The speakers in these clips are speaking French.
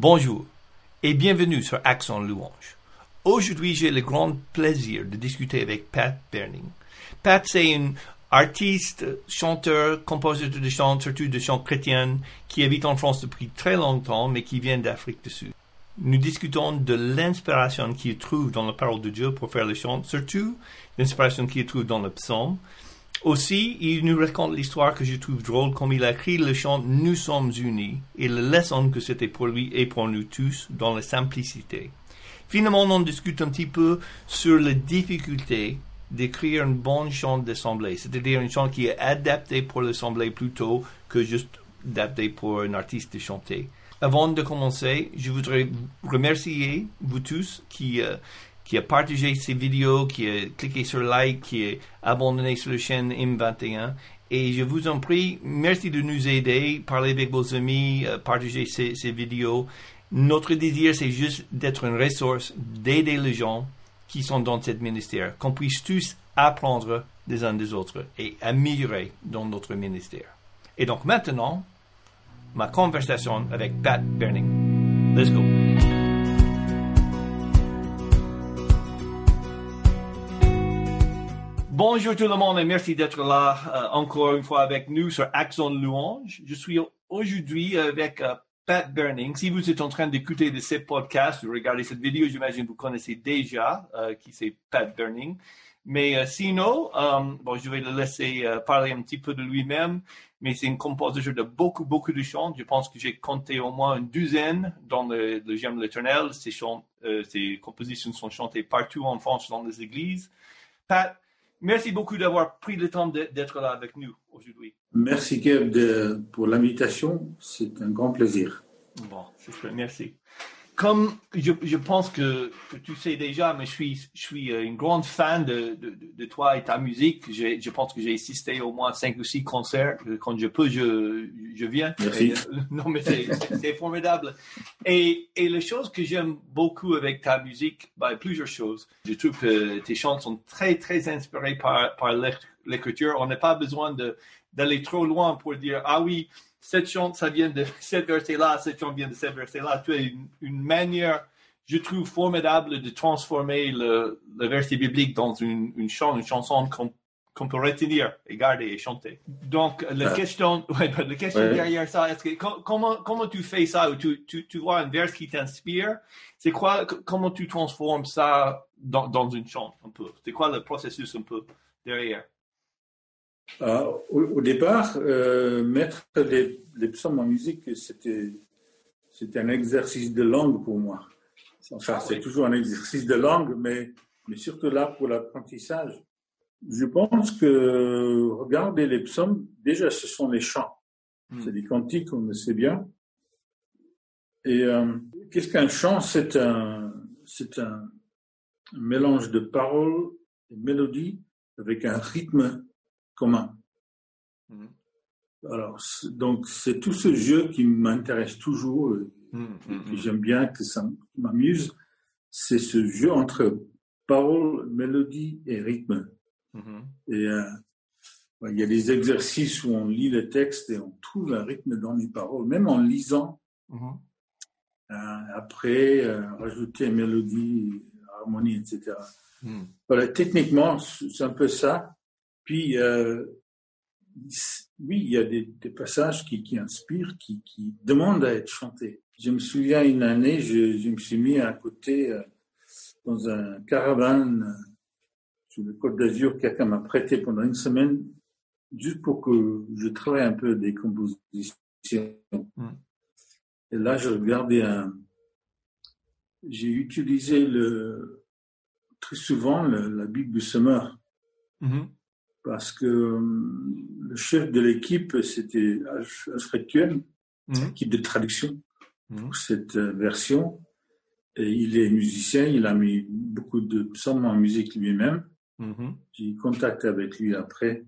Bonjour et bienvenue sur Accent Louange. Aujourd'hui, j'ai le grand plaisir de discuter avec Pat Berning. Pat, c'est un artiste, chanteur, compositeur de chants, surtout de chants chrétiens, qui habite en France depuis très longtemps, mais qui vient d'Afrique du Sud. Nous discutons de l'inspiration qu'il trouve dans la parole de Dieu pour faire le chant, surtout l'inspiration qu'il trouve dans le psaume, aussi, il nous raconte l'histoire que je trouve drôle comme il a écrit le chant Nous sommes unis et la leçon que c'était pour lui et pour nous tous dans la simplicité. Finalement, on discute un petit peu sur la difficulté d'écrire un bon chant d'assemblée, c'est-à-dire un chant qui est adapté pour l'assemblée plutôt que juste adapté pour un artiste de chanter. Avant de commencer, je voudrais remercier vous tous qui euh, qui a partagé ces vidéos, qui a cliqué sur like, qui a abonné sur la chaîne M21. Et je vous en prie, merci de nous aider, parlez avec vos amis, euh, partagez ces, ces vidéos. Notre désir, c'est juste d'être une ressource, d'aider les gens qui sont dans ce ministère, qu'on puisse tous apprendre des uns des autres et améliorer dans notre ministère. Et donc maintenant, ma conversation avec Pat Berning. Let's go. Bonjour tout le monde et merci d'être là euh, encore une fois avec nous sur Axon Louange. Je suis aujourd'hui avec euh, Pat Burning. Si vous êtes en train d'écouter de ces podcasts ou regarder cette vidéo, j'imagine que vous connaissez déjà euh, qui c'est Pat Burning. Mais sinon, bon, je vais le laisser parler un petit peu de lui-même. Mais c'est un compositeur de beaucoup, beaucoup de chants. Je pense que j'ai compté au moins une douzaine dans le, le J'aime l'éternel. Ces, ces compositions sont chantées partout en France dans les églises. Pat, Merci beaucoup d'avoir pris le temps d'être là avec nous aujourd'hui. Merci Kev pour l'invitation. C'est un grand plaisir. Bon, c'est merci comme je, je pense que, que, tu sais déjà, mais je suis, je suis euh, une grande fan de, de, de toi et ta musique. Je, je pense que j'ai assisté au moins cinq ou six concerts. Quand je peux, je, je viens. Merci. Euh, non, mais c'est formidable. Et, et la chose que j'aime beaucoup avec ta musique, bah, plusieurs choses. Je trouve que tes chants sont très, très inspirés par, par l'écriture. On n'a pas besoin d'aller trop loin pour dire, ah oui, cette chante, ça vient de cette verset-là, cette chante vient de cette verset-là. Tu as une, manière, je trouve, formidable de transformer le, verset biblique dans une, une, chanson qu'on peut retenir et garder et chanter. Donc, la question, ouais, la question derrière ça, est-ce que, comment, comment tu fais ça? Tu, tu, tu vois un vers qui t'inspire? C'est quoi, comment tu transformes ça dans, dans une chante un peu? C'est quoi le processus un peu derrière? Euh, au, départ, euh, mettre les, psaumes en musique, c'était, c'était un exercice de langue pour moi. Enfin, ah c'est toujours un exercice de langue, mais, mais surtout là pour l'apprentissage. Je pense que regarder les psaumes, déjà, ce sont les chants. Hmm. C'est des cantiques, on le sait bien. Et euh, qu'est-ce qu'un chant? C'est un, c'est un mélange de paroles et mélodies avec un rythme commun. Mhm. Alors, donc, c'est tout ce jeu qui m'intéresse toujours, et mhm, mhm, que j'aime bien, que ça m'amuse. C'est ce jeu entre parole, mélodie et rythme. Et euh, il y a des exercices où on lit le texte et on trouve un rythme dans les paroles, même en lisant. Euh, après, euh, rajouter mélodie, harmonie, etc. Voilà, techniquement, c'est un peu ça. Puis, euh, oui, il y a des, passages qui, qui inspirent, qui, qui, demandent à être chantés. Je me souviens une année, je, je me suis mis à côté euh, dans un caravane euh, sur le Côte d'Azur. Quelqu'un m'a prêté pendant une semaine juste pour que je travaille un peu des compositions. Hmm. Et là, je regardais un. J'ai utilisé le, très souvent la Bible du Semeur. Mm-hmm parce que euh, le chef de l'équipe, c'était Alfred Thuen, mmh. équipe de traduction mmh. pour cette euh, version. Et il est musicien, il a mis beaucoup de psaumes en musique lui-même. Mmh. J'ai eu contact avec lui après.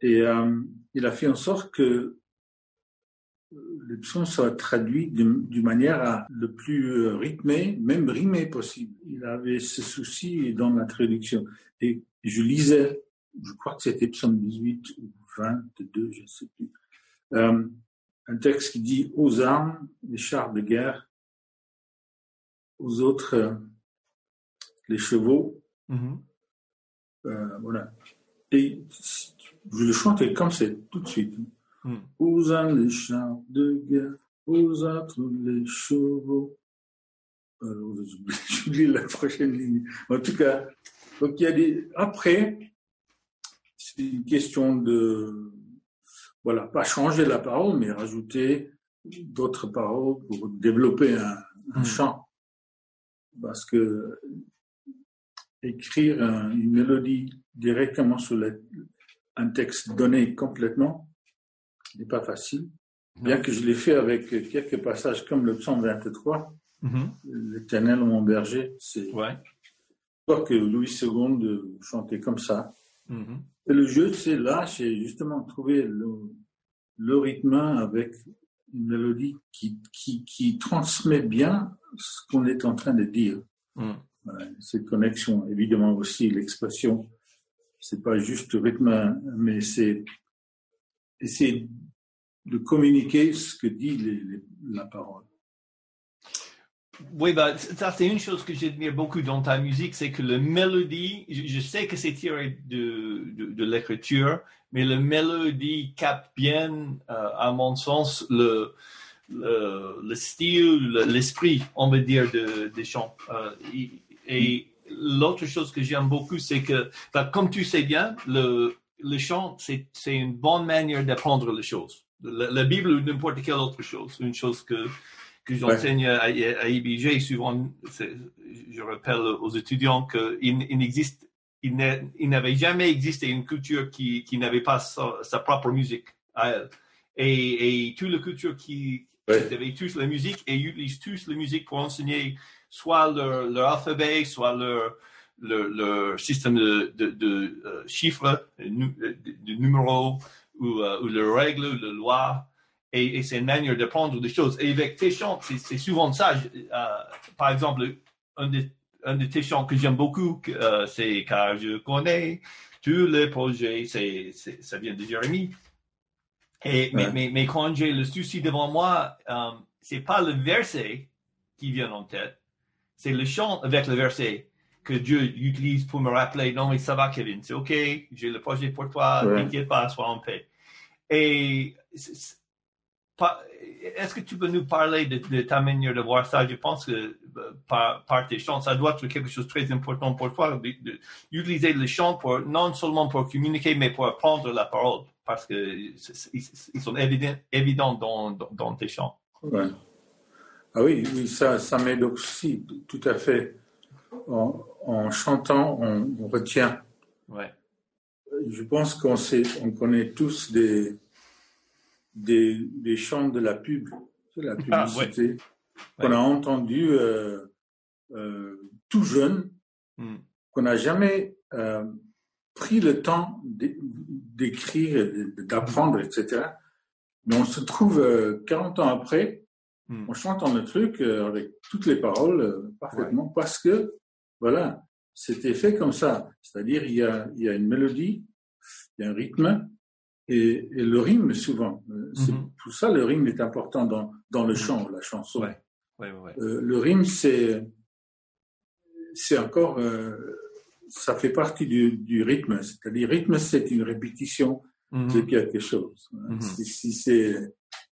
Et euh, il a fait en sorte que le psaume soit traduit d'une manière à le plus rythmé, même rimé possible. Il avait ce souci dans la traduction. Et je lisais je crois que c'était psaume 18 ou 22, je ne sais plus, euh, un texte qui dit aux armes, les chars de guerre, aux autres euh, les chevaux. Voilà. Et je le chantais comme c'est tout de suite. Mm. Aux uns les chars de guerre, aux autres les chevaux. Alors, j'oublie la prochaine ligne. En tout cas, donc il y a des. Après, c'est une question de. Voilà, pas changer la parole, mais rajouter d'autres paroles pour développer un, un Mm. chant. Parce que écrire un- une mélodie directement sur la- un texte donné complètement n'est pas facile. Bien que je l'ai fait avec quelques passages comme le psaume 23, Mhm. L'Éternel mon berger, c'est Ouais. que Louis II chantait comme ça. Mhm. Et le jeu, c'est là, c'est justement trouver le, le rythme avec une mélodie qui, qui, qui transmet bien ce qu'on est en train de dire. Mm. Voilà, cette connexion, évidemment aussi l'expression, c'est pas juste rythme, mais c'est essayer de communiquer ce que dit les- les- la parole. Oui, bah, ça c'est une chose que j'admire beaucoup dans ta musique, c'est que la mélodie, je, sais que c'est tiré de, de, l'écriture, mais la mélodie capte bien, euh, à mon sens, le, le, le style, le- l'esprit, on va dire, de, des chants. Euh, et l'autre chose que j'aime beaucoup, c'est que, bah, comme tu sais bien, le, le chant, c'est c'est une bonne manière d'apprendre les choses. La, la Bible ou n'importe quelle autre chose, une chose que que j'enseigne à, à IBG, souvent, je rappelle aux étudiants qu'il il n'existe, il n'a- il n'avait jamais existé une culture qui, qui n'avait pas sa, sa propre musique à elle. Et, et toute la culture qui, Ouais. qui avait tous la musique et utilisent tous la musique pour enseigner soit leur, leur alphabet, soit leur, leur, leur système de, de, de euh, chiffres, de, nu- de- numéros, ou, euh, ou leurs règles, ou leurs lois et, et c'est une manière d'apprendre des choses. Et avec tes chants, c'est souvent ça. Euh, par exemple, un de, un de tes chants que j'aime beaucoup, euh, c'est Car je connais tous les projets, c'est- ça vient de Jérémie. Et, mais, Ouais. mais, mais quand j'ai le souci devant moi, euh, c'est pas le verset qui vient en tête, c'est le chant avec le verset que Dieu utilise pour me rappeler, non mais ça va Kevin, c'est ok, j'ai le projet pour toi, Ouais. t'inquiète pas, sois en paix. Et est-ce que tu peux nous parler de, de ta manière de voir ça? Je pense que euh, par, par tes chants, ça doit être quelque chose de très important pour toi, d'utiliser le chant pour, non seulement pour communiquer, mais pour apprendre la parole, parce que c'est- c'est- ils ils sont évidents, évidents dans, dans, dans tes chants. Ouais. Ah oui, oui, ça, ça m'aide aussi, tout à fait. En, en chantant, on, on retient. Ouais. Je pense qu'on on connaît tous des, des, des chants de la pub, de la Ah, publicité, qu'on a entendu euh, euh, tout jeune, Hmm. qu'on n'a jamais euh, pris le temps d'é- d'écrire, d'apprendre, etc. Mais on se trouve euh, 40 ans après, Hmm. on chante le truc euh, avec toutes les paroles euh, parfaitement parce que, voilà, c'était fait comme ça. C'est-à-dire, il y a, il y a une mélodie, il y a un rythme et, et le rime souvent. Euh, c'est Mhm. Pour ça, le rime est important dans, dans le chant, la chanson. Ouais. Ouais, ouais, ouais. Euh, le rime, c'est c'est encore, euh, ça fait partie du, du rythme. C'est-à-dire, rythme, c'est une répétition de Mhm. quelque chose. Mhm. Si, si c'est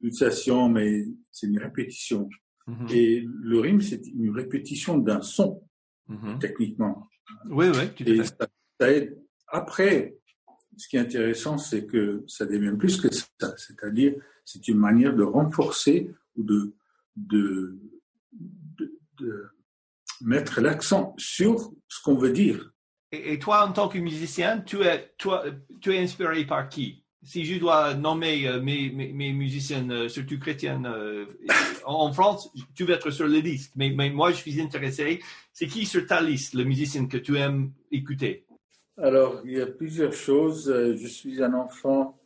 pulsation, mais c'est une répétition. Mhm. Et le rime, c'est une répétition d'un son, Mhm. techniquement. Oui, oui, à Et ça aide. Après, ce qui est intéressant, c'est que ça devient plus que ça. C'est-à-dire, c'est une manière de renforcer ou de, de, de, mettre l'accent sur ce qu'on veut dire. Et, toi, en tant que musicien, tu es, tu es inspiré par qui? Si je dois nommer euh, mes, mes, mes musiciens, euh, surtout chrétiennes, euh, en France, tu vas être sur la liste. Mais moi, je suis intéressé. C'est qui sur ta liste, le musicien que tu aimes écouter? Alors, il y a plusieurs choses. Euh, Je suis un enfant,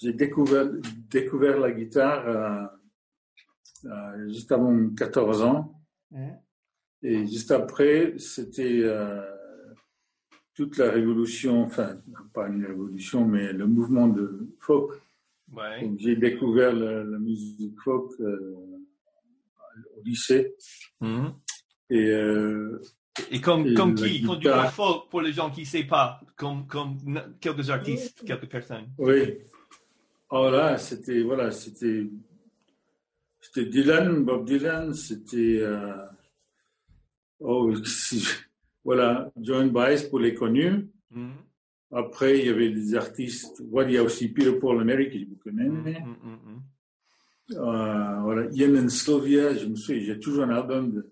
j'ai découvert, découvert la guitare euh, euh, juste avant 14 ans. Et juste après, c'était euh, toute la révolution, enfin, pas une révolution, mais le mouvement de folk. Ouais. J'ai découvert la, la musique folk euh, au lycée. Mhm. Et, euh, Et comme, Et comme la qui? Guitare. vois folk, pour les gens qui ne savent pas, comme, comme quelques artistes, quelques personnes. oui. Oh là, c'était, voilà, c'était, c'était Dylan, Bob Dylan, c'était, euh, oh, voilà, John Baez pour les connus. Mhm. Après, il y avait des artistes, voilà, il y a aussi Peter Paul Americ, que vous connaissez. Mhm, mhm, mhm. Euh, voilà, Ian and Sylvia, je me souviens, j'ai toujours un album de, de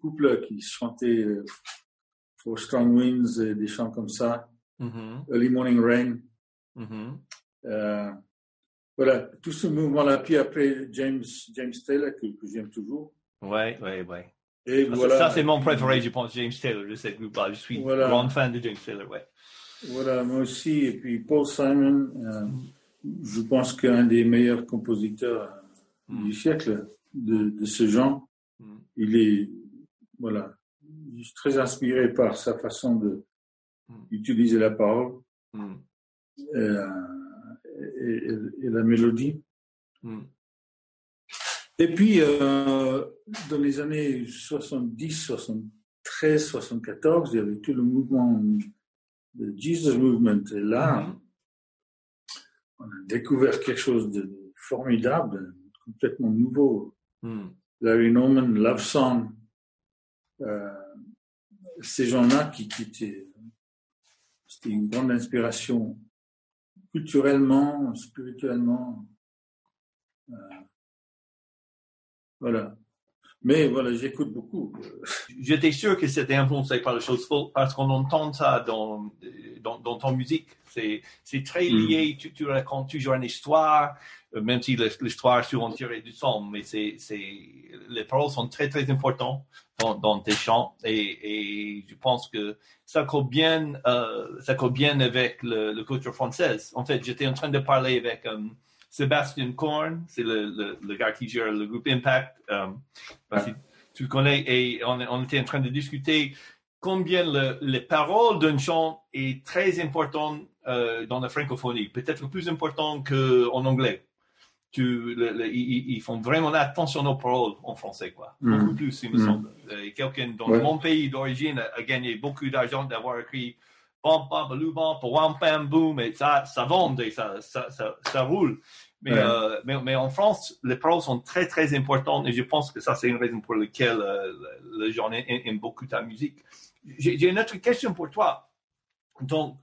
couple qui chantait euh, For Strong Winds, et des chants comme ça, Mhm, Early Morning Rain. mhm. Euh, voilà, tout ce mouvement-là. Puis après, James, James Taylor, que, que j'aime toujours. Ouais, ouais, ouais. Et voilà, ça, c'est mon préféré, je pense, James Taylor, de cette groupe-là. Je suis Voilà. grand fan de James Taylor, ouais. voilà, moi aussi. Et puis Paul Simon, euh, je pense qu'un des meilleurs compositeurs euh, Mm. du siècle de, de ce genre. Mm. Il est, voilà, je suis très inspiré par sa façon de Mm. utiliser la parole Mm. euh, et, et- et la mélodie. Mm. Et puis, euh, dans les années 70, 73, 74, il y avait tout le mouvement de Jesus Movement. Et là, on a découvert quelque chose de formidable, complètement nouveau. Larry Norman, Love Song, ces gens-là qui, qui étaient, c'était une grande inspiration culturellement, spirituellement. euh, voilà. Mais voilà, j'écoute beaucoup. J'étais sûr que c'était influencé par les choses folk parce qu'on entend ça dans, dans, dans ton musique. C'est, c'est très Mm. lié, tu, tu racontes toujours une histoire, euh, même si l'histoire est souvent tirée du son, mais c'est, c'est, les paroles sont très, très importantes dans, dans tes chants et, et je pense que ça colle bien, euh, ça colle bien avec le, le culture française. En fait, j'étais en train de parler avec euh, Sébastien Korn, c'est le, le, le gars qui gère le groupe Impact. euh, tu connais, et on, on était en train de discuter combien le- les paroles d'un chant est très important euh, dans la francophonie, peut-être plus important qu'en anglais. Tu, le- le- ils, ils font vraiment attention aux paroles en français, quoi. Mhm. Beaucoup plus, il me Mhm. semble. Quelqu'un dans Ouais. mon pays d'origine a, a gagné beaucoup d'argent d'avoir écrit bam, bam, bam, wam, pam, boum, et ça, ça vend et ça, ça, ça, ça roule. Mais, Ouais. euh, mais, mais en France, les paroles sont très, très importantes et je pense que ça, c'est une raison pour laquelle euh, les gens aiment, beaucoup ta musique. J'ai une autre question pour toi. Donc,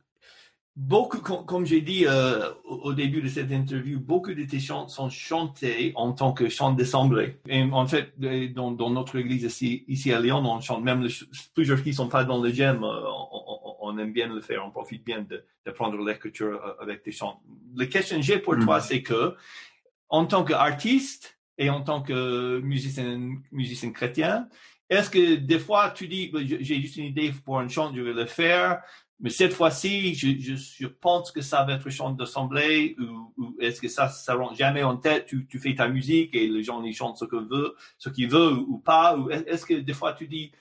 beaucoup, com- comme j'ai dit euh, au début de cette interview, beaucoup de tes chants sont chantés en tant que chants d'assemblée. Et en fait, dans, dans notre église ici, ici à Lyon, on chante même les plusieurs qui sont pas dans le gemme. euh, on, on- aime bien le faire, on profite bien de, de prendre l'écriture euh, avec tes chants. La question que j'ai pour Mhm. toi, c'est que en tant qu'artiste et en tant que musicien, musicien chrétien, est-ce que des fois tu dis, ben, j'ai juste une idée pour un chant, je vais le faire, mais cette fois-ci, je, je, je pense que ça va être un chant d'assemblée, ou, ou est-ce que ça, ça rentre jamais en tête, tu, tu fais ta musique et les gens ils chantent ce qu'ils veulent, ce qu'ils veulent ou, ou pas, ou est- est-ce que des fois tu dis,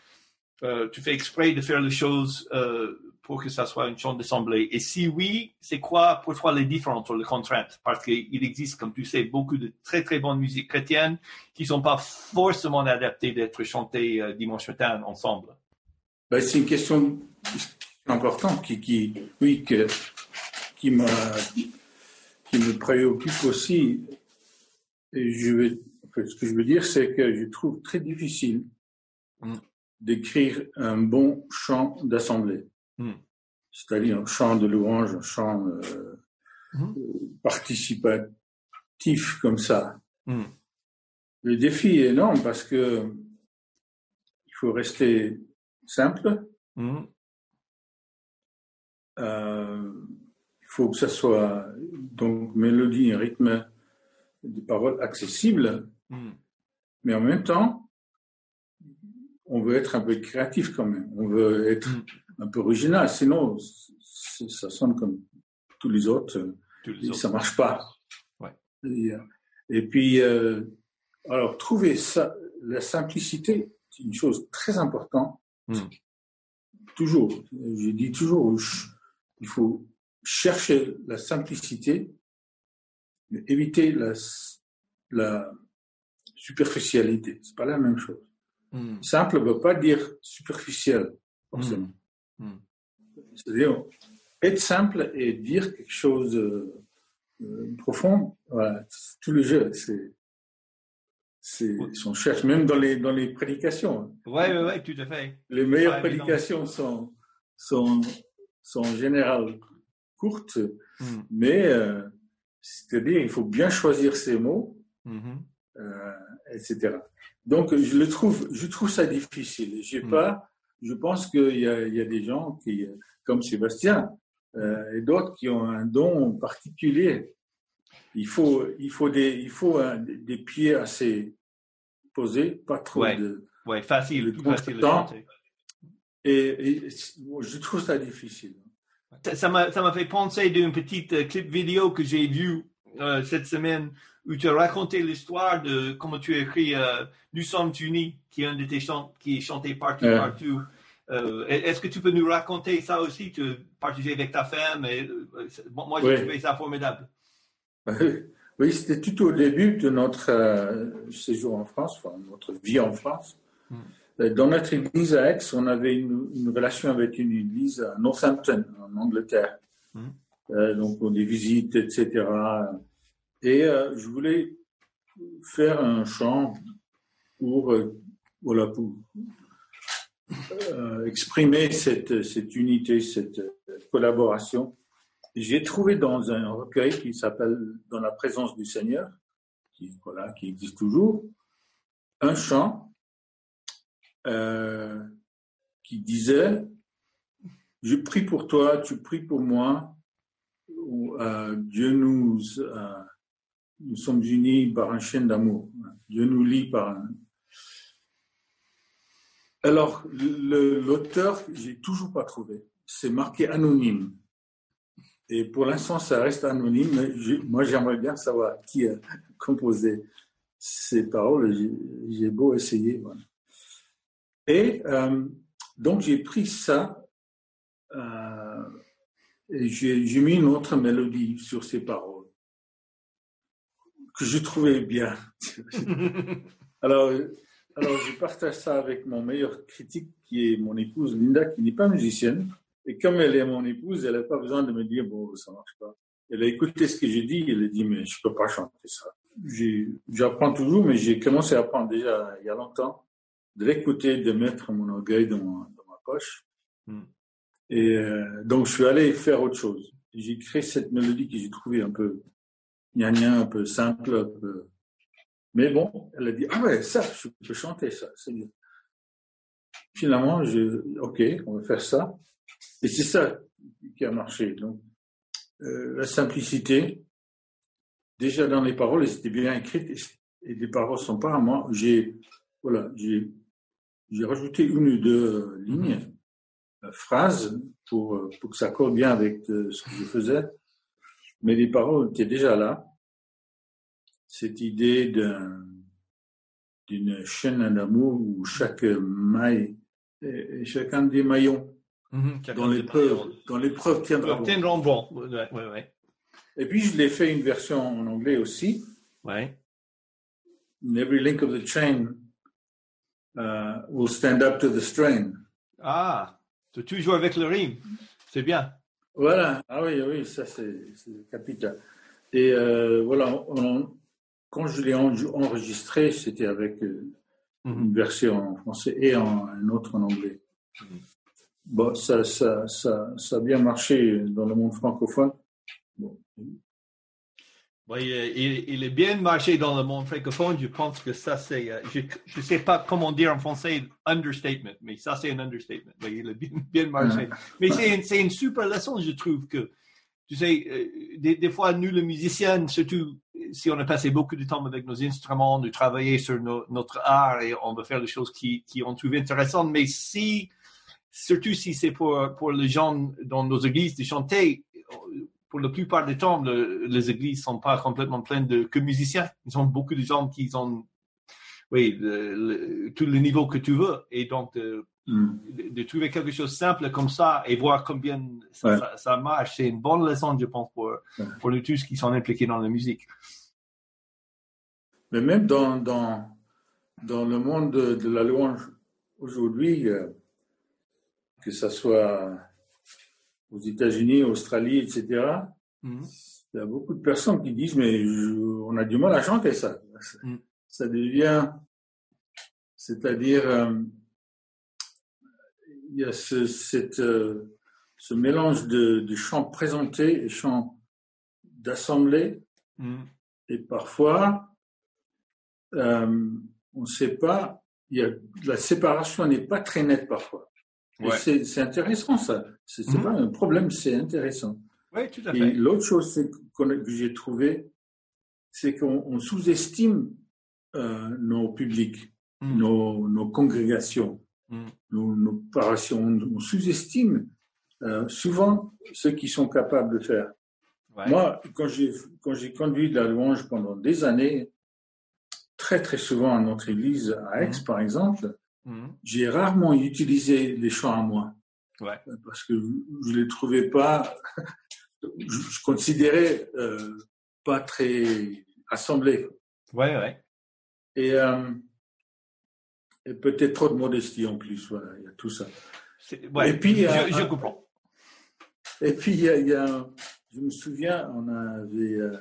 euh, tu fais exprès de faire les choses euh, pour que ça soit une chant d'assemblée Et si oui, c'est quoi pour toi les différences ou les contraintes? Parce qu'il existe, comme tu sais, beaucoup de très très bonnes musiques chrétiennes qui sont pas forcément adaptées d'être chantées euh, dimanche matin ensemble. Ben, c'est une question importante qui, qui, oui, que, qui, me préoccupe aussi. Et je ce que je veux dire, c'est que je trouve très difficile Mm. d'écrire un bon chant d'assemblée. Mm. C'est-à-dire un chant de louange, un chant euh, Mm. euh, participatif comme ça. Mm. Le défi est énorme parce que il faut rester simple. Euh, il faut que ça soit donc mélodie et rythme de paroles accessibles, mais en même temps, on veut être un peu créatif quand même. On veut être. Un peu original, sinon ça sonne comme tous les autres Tous les et autres. ça marche pas. Ouais. Et, euh, et puis, euh, alors trouver ça, la simplicité, c'est une chose très importante. Mm. Toujours, je dis toujours, il faut chercher la simplicité, mais éviter la, la superficialité. C'est pas la même chose. Mm. Simple ne veut pas dire superficiel, forcément. Mm. C'est-à-dire, être simple et dire quelque chose de euh, profond, voilà, tout le jeu, c'est. C'est, on cherche même dans les, dans les prédications. Oui, oui, oui, tout à fait. Les meilleures prédications sont, sont, sont en général courtes, mais euh, c'est-à-dire il faut bien choisir ses mots, mm-hmm. euh, etc. Donc, je le trouve, je trouve ça difficile. J'ai mm. pas, je pense qu'il y a, il y a des gens qui, comme Sébastien euh, et d'autres, qui ont un don particulier. Il faut, il faut des, il faut des pieds assez posés, pas trop de. Ouais, facile, facile et, et, je trouve ça difficile. Ça m'a fait penser d'une petite euh, clip vidéo que j'ai vue euh, cette semaine où tu as raconté l'histoire de comment tu as écrit euh, Nous sommes unis, qui est un de tes chants qui est chanté partout, partout. Euh, est-ce que tu peux nous raconter ça aussi, tu partager avec ta femme et, Moi, j'ai trouvé ça formidable. Oui, c'était tout au début de notre séjour en France, enfin, notre vie en France. Hmm. Dans notre église à Aix, on avait une, relation avec une église à Northampton, en Angleterre. Hmm. donc, on des visites, etc. Et euh, je voulais faire un chant pour, euh, voilà, pour euh, exprimer cette, cette unité, cette collaboration. J'ai trouvé dans un recueil qui s'appelle Dans la présence du Seigneur, qui, voilà, qui existe toujours, un chant qui disait Je prie pour toi, tu pries pour moi, Dieu nous nous sommes unis par un chaîne d'amour. Dieu nous lie par un. Alors, l'auteur, j'ai toujours pas trouvé. C'est marqué anonyme. Et pour l'instant, ça reste anonyme. moi, j'aimerais bien savoir qui a composé ces paroles. J'ai beau essayer. Et euh, donc, j'ai pris ça euh, et j'ai mis une autre mélodie sur ces paroles que je trouvais bien. alors, alors, je partage ça avec mon meilleur critique, qui est mon épouse Linda, qui n'est pas musicienne. Et comme elle est mon épouse, elle n'a pas besoin de me dire, bon, ça marche pas. Elle a écouté ce que j'ai dit, elle a dit, mais je peux pas chanter ça. J'apprends toujours, mais j'ai commencé à apprendre déjà il y a longtemps, de l'écouter, de mettre mon orgueil dans, dans ma poche. Hmm. Et euh, donc, je suis allé faire autre chose. J'ai créé cette mélodie que j'ai trouvée un peu gna un peu simple, un peu... Mais bon, elle a dit, ah ouais, ça, je peux chanter ça, c'est bien. Finalement, je, ok, on va faire ça. Et c'est ça qui a marché. Donc, euh, la simplicité, déjà dans les paroles, c'était bien écrit, et les paroles sont pas à moi. J'ai, voilà, j'ai, j'ai rajouté une ou deux lignes, phrases, pour, pour que ça colle bien avec euh, ce que je faisais mais les paroles étaient déjà là. Cette idée d'une chaîne d'amour où chaque maille, chacun des maillons mhm, dans l'épreuve, dans l'épreuve tiendra bon. Et puis je l'ai fait une version en anglais aussi. Ouais. every link of the chain uh, will stand up to the strain. Ah, tu toujours avec le rime. C'est bien. Voilà, ah oui, oui, ça c'est capital. Et euh, voilà, quand je l'ai enregistré, c'était avec euh, mhm. une version en français et en, un autre en anglais. Mhm. Bon, ça, ça, ça, ça a bien marché dans le monde francophone. Bon, oui, il, est bien marché dans le monde francophone. Je pense que ça, c'est, euh, je ne sais pas comment dire en français understatement, mais ça, c'est un understatement. Oui, il est bien, bien marché. Mais c'est une, super leçon, je trouve que, tu sais, euh, des, fois, nous, les musiciens, surtout si on a passé beaucoup de temps avec nos instruments, nous travailler sur notre art et on veut faire des choses qui, qui on trouve intéressantes, mais si, surtout si c'est pour, pour les gens dans nos églises de chanter, pour la plupart du temps, les églises sont pas complètement pleines de que musiciens. Ils ont beaucoup de gens qui ont, oui, tous les niveaux que tu veux. Et donc, mm. de, trouver quelque chose de simple comme ça et voir combien ça, marche, c'est une bonne leçon, je pense, pour, pour nous tous qui sont impliqués dans la musique. Mais même dans, dans, dans le monde de, de la louange aujourd'hui, euh, que ce soit aux États-Unis, Australie, etc., Mhm. il y a beaucoup de personnes qui disent, mais je- on a du mal à chanter ça. Mm. Ça devient, c'est-à-dire, euh, il y a ce, cette, euh, ce mélange de, de chants présentés et chants d'assemblée, Mhm. et parfois, euh, on ne sait pas, il y a, la séparation n'est pas très nette parfois. Et Ouais. c'est intéressant ça. C'est c'est Mhm. pas un problème, c'est intéressant. Oui, tout à Et fait. l'autre chose que j'ai trouvé, c'est qu'on on sous-estime euh, nos publics, Mhm. nos, nos congrégations, Mhm. nos, nos paroissiens. On, sous-estime euh, souvent ceux qui sont capables de faire. Ouais. Moi, quand j'ai conduit de la louange pendant des années, très très souvent à notre église à Aix, par exemple, Mhm. j'ai rarement utilisé les chants à moi Ouais. parce que je les trouvais pas, je, je considérais euh, pas très assemblés Ouais, ouais. et, euh, et peut-être trop de modestie en plus. Voilà, il y a tout ça. Ouais. Et puis, je, euh, je comprends. Et puis il y a, il y a- je me souviens, on avait euh,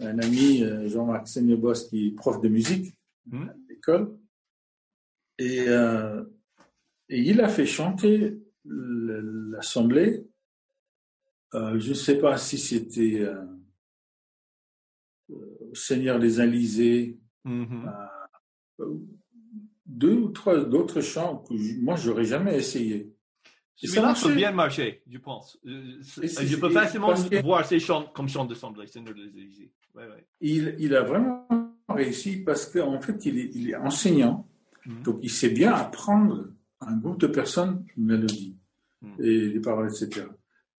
un ami Jean-Marc Seignebos qui est prof de musique Mhm. à l'école et, euh, et il a fait chanter l'assemblée. Euh, je ne sais pas si c'était euh, euh, Seigneur des Alizés, Mhm. euh, deux ou trois d'autres chants que je- moi j'aurais jamais essayé. Celui-là peut bien marcher, je pense. Je peux facilement voir ces chants comme chants d'assemblée, Seigneur des. Ouais, ouais. Il, il a vraiment réussi parce qu'en fait il est, il est enseignant, Mhm. donc il sait bien apprendre à un groupe de personnes une mélodie Mhm. et les paroles, etc.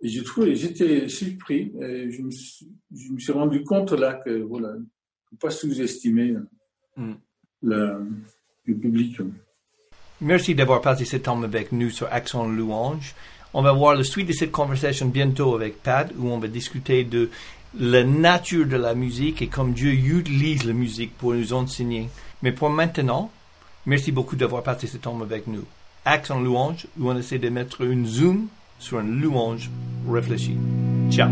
Et j'ai trouvé, j'étais surpris, et je me, suis, je me suis rendu compte là que voilà, faut pas sous-estimer Mhm. le, le public. Merci d'avoir passé ce temps avec nous sur Accent Louange. On va voir la suite de cette conversation bientôt avec Pat, où on va discuter de la nature de la musique et comme Dieu utilise la musique pour nous enseigner. Mais pour maintenant, merci beaucoup d'avoir passé ce temps avec nous. Accent Louange, où on essaie de mettre une zoom sur une louange réfléchie. Ciao.